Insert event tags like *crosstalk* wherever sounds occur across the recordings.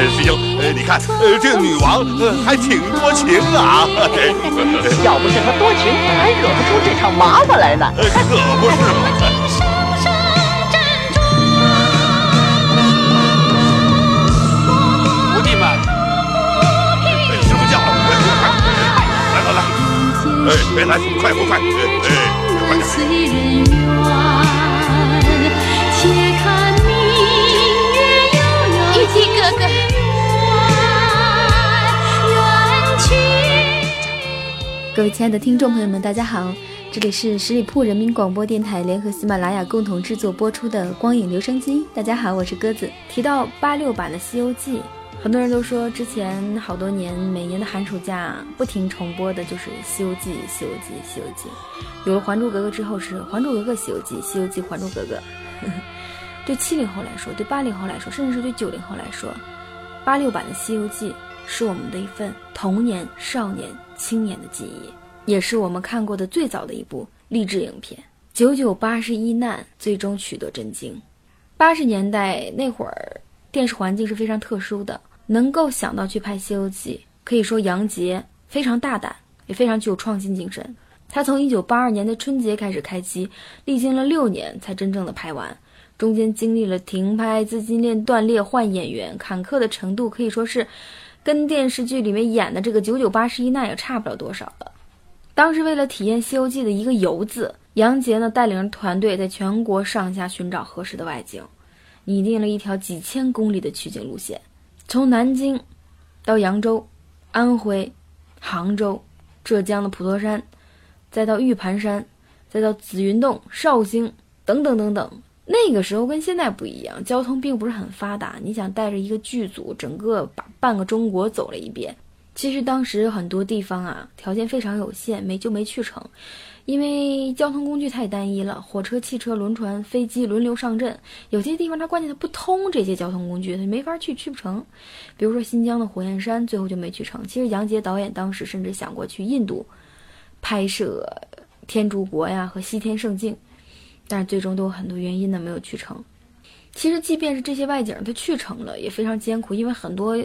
呃，师兄，呃，你看，呃，这个女王呃还挺多情啊。*laughs* 要不是她多情，还惹不出这场麻烦来呢。呃可不是嘛。徒弟们，哎师傅叫，来 *laughs* 来来，哎，别来，快快快，哎哎，快点。各位亲爱的听众朋友们，大家好，这里是十里铺人民广播电台联合喜马拉雅共同制作播出的《光影留声机》。大家好，我是鸽子。提到八六版的《西游记》，很多人都说之前好多年每年的寒暑假不停重播的就是《西游记》，《西游记》，《西游记》。有了《还珠格格》之后是《还珠格格》《西游记》，《西游记》《还珠格格》。对七零后来说，对八零后来说，甚至是对九零后来说，八六版的《西游记》是我们的一份童年、少年、青年的记忆，也是我们看过的最早的一部励志影片。九九八十一难，最终取得真经。八十年代那会儿，电视环境是非常特殊的，能够想到去拍《西游记》，可以说杨洁非常大胆，也非常具有创新精神。他从一九八二年的春节开始开机，历经了六年才真正的拍完。中间经历了停拍、资金链断裂、换演员，坎坷的程度可以说是跟电视剧里面演的这个九九八十一难也差不了多少了。当时为了体验《西游记》的一个“游”字，杨洁呢带领着团队在全国上下寻找合适的外景，拟定了一条几千公里的取景路线，从南京到扬州、安徽、杭州、浙江的普陀山，再到玉盘山，再到紫云洞、绍兴等等等等。那个时候跟现在不一样，交通并不是很发达。你想带着一个剧组，整个把半个中国走了一遍，其实当时很多地方啊条件非常有限，没就没去成，因为交通工具太单一了，火车、汽车、轮船、飞机轮流上阵，有些地方它关键它不通这些交通工具，它没法去，去不成。比如说新疆的火焰山，最后就没去成。其实杨洁导演当时甚至想过去印度拍摄《天竺国》呀和《西天圣境》。但是最终都有很多原因呢，没有去成。其实，即便是这些外景它去成了，也非常艰苦，因为很多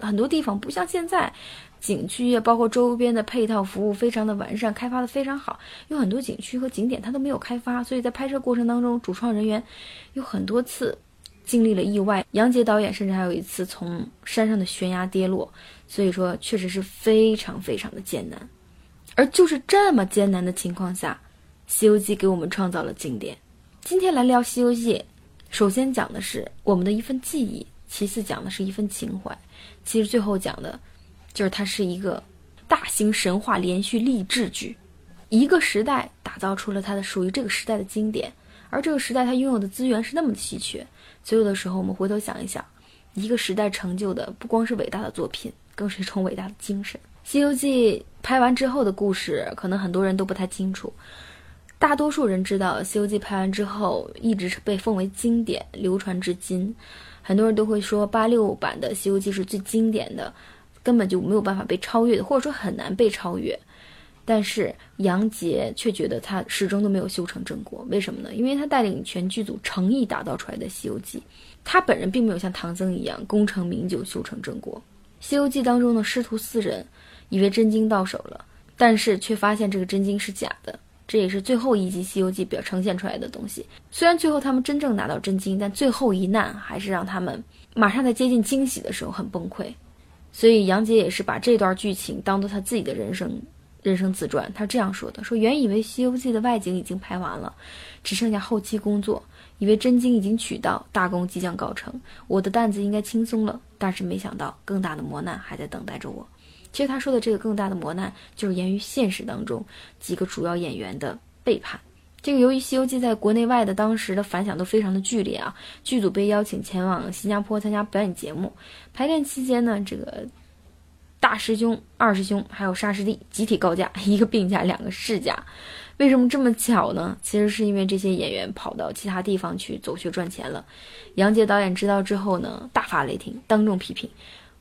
很多地方不像现在，景区也包括周边的配套服务非常的完善，开发的非常好。有很多景区和景点它都没有开发，所以在拍摄过程当中，主创人员有很多次经历了意外。杨洁导演甚至还有一次从山上的悬崖跌落，所以说确实是非常非常的艰难。而就是这么艰难的情况下。《西游记》给我们创造了经典。今天来聊《西游记》，首先讲的是我们的一份记忆，其次讲的是一份情怀，其实最后讲的，就是它是一个大型神话连续励志剧。一个时代打造出了它的属于这个时代的经典，而这个时代它拥有的资源是那么的稀缺。所以有的时候，我们回头想一想，一个时代成就的不光是伟大的作品，更是一种伟大的精神。《西游记》拍完之后的故事，可能很多人都不太清楚。大多数人知道《西游记》拍完之后一直是被奉为经典，流传至今。很多人都会说八六版的《西游记》是最经典的，根本就没有办法被超越的，或者说很难被超越。但是杨洁却觉得他始终都没有修成正果，为什么呢？因为他带领全剧组诚意打造出来的《西游记》，他本人并没有像唐僧一样功成名就、修成正果。《西游记》当中的师徒四人以为真经到手了，但是却发现这个真经是假的。这也是最后一集《西游记》表呈现出来的东西。虽然最后他们真正拿到真经，但最后一难还是让他们马上在接近惊喜的时候很崩溃。所以杨洁也是把这段剧情当做他自己的人生人生自传。他这样说的：“说原以为《西游记》的外景已经拍完了，只剩下后期工作，以为真经已经取到，大功即将告成，我的担子应该轻松了。但是没想到，更大的磨难还在等待着我。”其实他说的这个更大的磨难，就是源于现实当中几个主要演员的背叛。这个由于《西游记》在国内外的当时的反响都非常的剧烈啊，剧组被邀请前往新加坡参加表演节目。排练期间呢，这个大师兄、二师兄还有沙师弟集体告假，*laughs* 一个病假，两个事假。为什么这么巧呢？其实是因为这些演员跑到其他地方去走穴赚钱了。杨洁导演知道之后呢，大发雷霆，当众批评。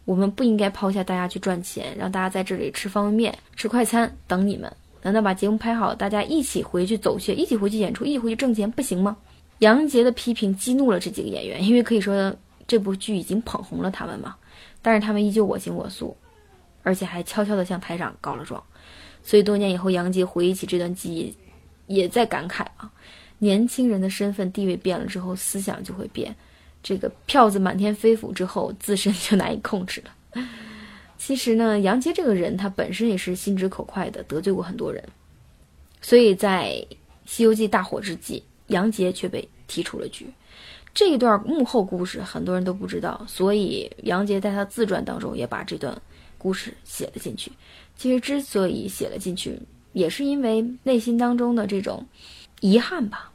我们不应该抛下大家去赚钱，让大家在这里吃方便面、吃快餐等你们。难道把节目拍好，大家一起回去走穴，一起回去演出，一起回去挣钱，不行吗？杨洁的批评激怒了这几个演员，因为可以说这部剧已经捧红了他们嘛，但是他们依旧我行我素，而且还悄悄地向台长告了状。所以多年以后，杨洁回忆起这段记忆，也在感慨啊，年轻人的身份地位变了之后，思想就会变。这个票子满天飞舞之后，自身就难以控制了。其实呢，杨洁这个人，他本身也是心直口快的，得罪过很多人，所以在《西游记》大火之际，杨洁却被踢出了局。这一段幕后故事很多人都不知道，所以杨洁在他自传当中也把这段故事写了进去。其实之所以写了进去，也是因为内心当中的这种遗憾吧。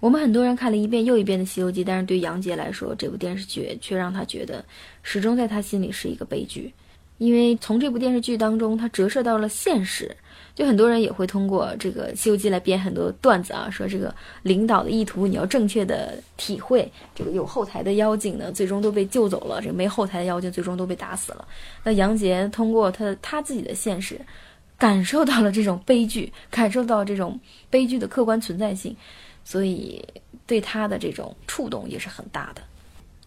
我们很多人看了一遍又一遍的《西游记》，但是对杨洁来说，这部电视剧却让他觉得始终在他心里是一个悲剧，因为从这部电视剧当中，它折射到了现实。就很多人也会通过这个《西游记》来编很多段子啊，说这个领导的意图你要正确的体会。这个有后台的妖精呢，最终都被救走了；这个没后台的妖精最终都被打死了。那杨洁通过他他自己的现实，感受到了这种悲剧，感受到这种悲剧的客观存在性，所以对他的这种触动也是很大的。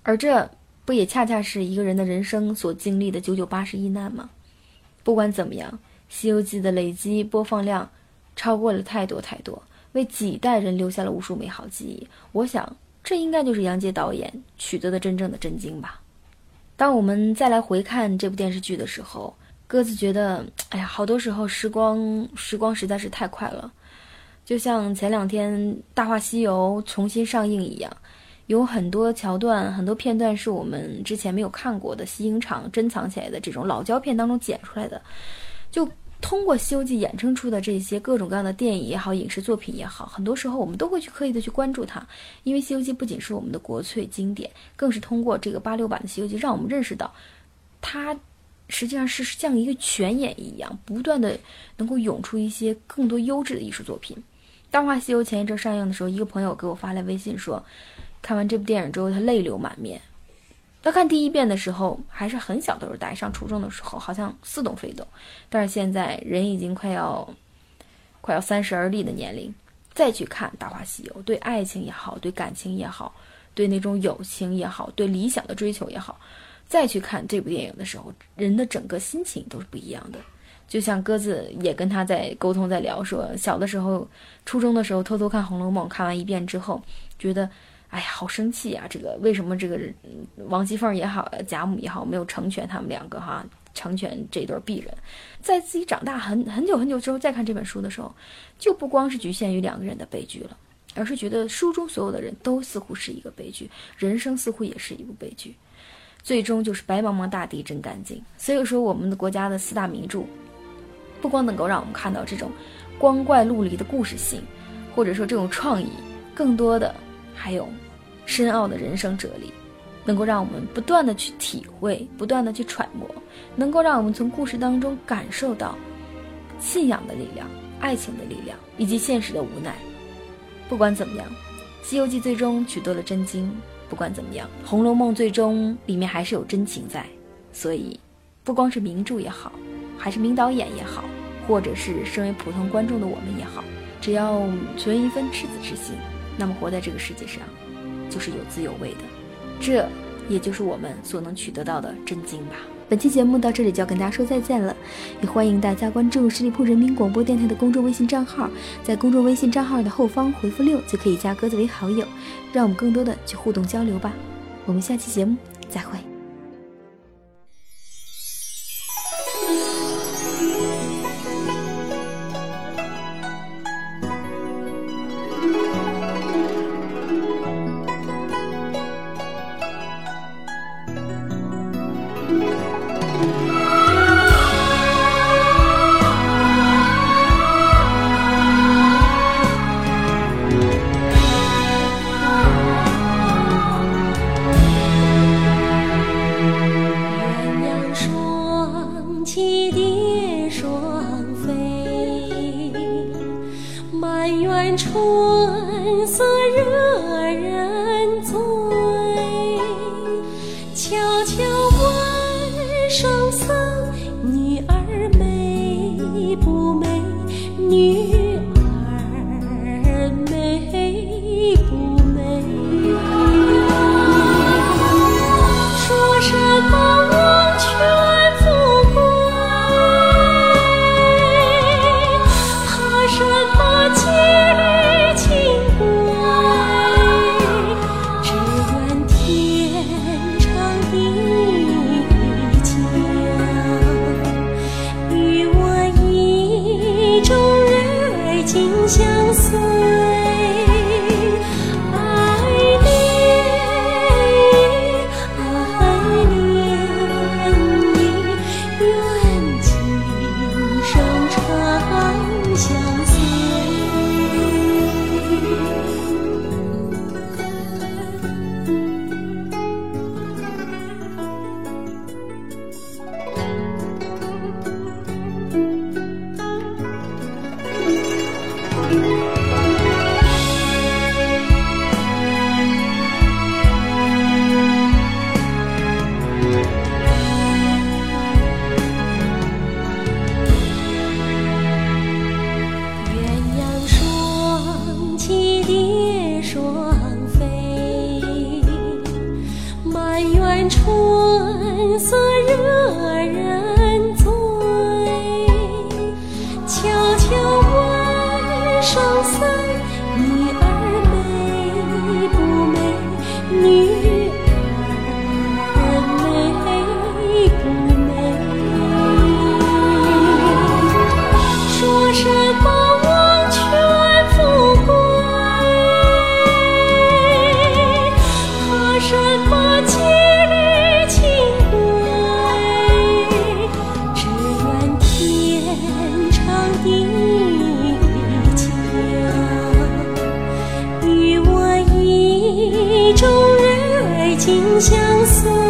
而这不也恰恰是一个人的人生所经历的九九八十一难吗？不管怎么样。《西游记》的累积播放量超过了太多太多，为几代人留下了无数美好记忆。我想，这应该就是杨洁导演取得的真正的震惊吧。当我们再来回看这部电视剧的时候，鸽子觉得，哎呀，好多时候时光时光实在是太快了。就像前两天《大话西游》重新上映一样，有很多桥段、很多片段是我们之前没有看过的，西影厂珍藏起来的这种老胶片当中剪出来的，就。通过《西游记》衍生出的这些各种各样的电影也好，影视作品也好，很多时候我们都会去刻意的去关注它，因为《西游记》不仅是我们的国粹经典，更是通过这个八六版的《西游记》，让我们认识到，它实际上是像一个泉眼一样，不断的能够涌出一些更多优质的艺术作品。《大话西游》前一阵上映的时候，一个朋友给我发来微信说，看完这部电影之后，他泪流满面。他看第一遍的时候还是很小的时候，大概上初中的时候，好像似懂非懂。但是现在人已经快要快要三十而立的年龄，再去看《大话西游》，对爱情也好，对感情也好，对那种友情也好，对理想的追求也好，再去看这部电影的时候，人的整个心情都是不一样的。就像鸽子也跟他在沟通，在聊说，小的时候，初中的时候偷偷看《红楼梦》，看完一遍之后，觉得。哎呀，好生气啊！这个为什么这个王熙凤也好，贾母也好，没有成全他们两个哈？成全这对璧人，在自己长大很很久很久之后再看这本书的时候，就不光是局限于两个人的悲剧了，而是觉得书中所有的人都似乎是一个悲剧，人生似乎也是一部悲剧，最终就是白茫茫大地真干净。所以说，我们的国家的四大名著，不光能够让我们看到这种光怪陆离的故事性，或者说这种创意，更多的还有。深奥的人生哲理，能够让我们不断的去体会，不断的去揣摩，能够让我们从故事当中感受到信仰的力量、爱情的力量以及现实的无奈。不管怎么样，《西游记》最终取得了真经；不管怎么样，《红楼梦》最终里面还是有真情在。所以，不光是名著也好，还是名导演也好，或者是身为普通观众的我们也好，只要存一份赤子之心，那么活在这个世界上。就是有滋有味的，这也就是我们所能取得到的真经吧。本期节目到这里就要跟大家说再见了，也欢迎大家关注十里铺人民广播电台的公众微信账号，在公众微信账号的后方回复六就可以加鸽子为好友，让我们更多的去互动交流吧。我们下期节目再会。相思。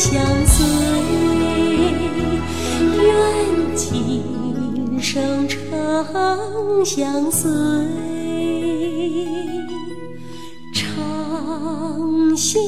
相随愿今生常相随常相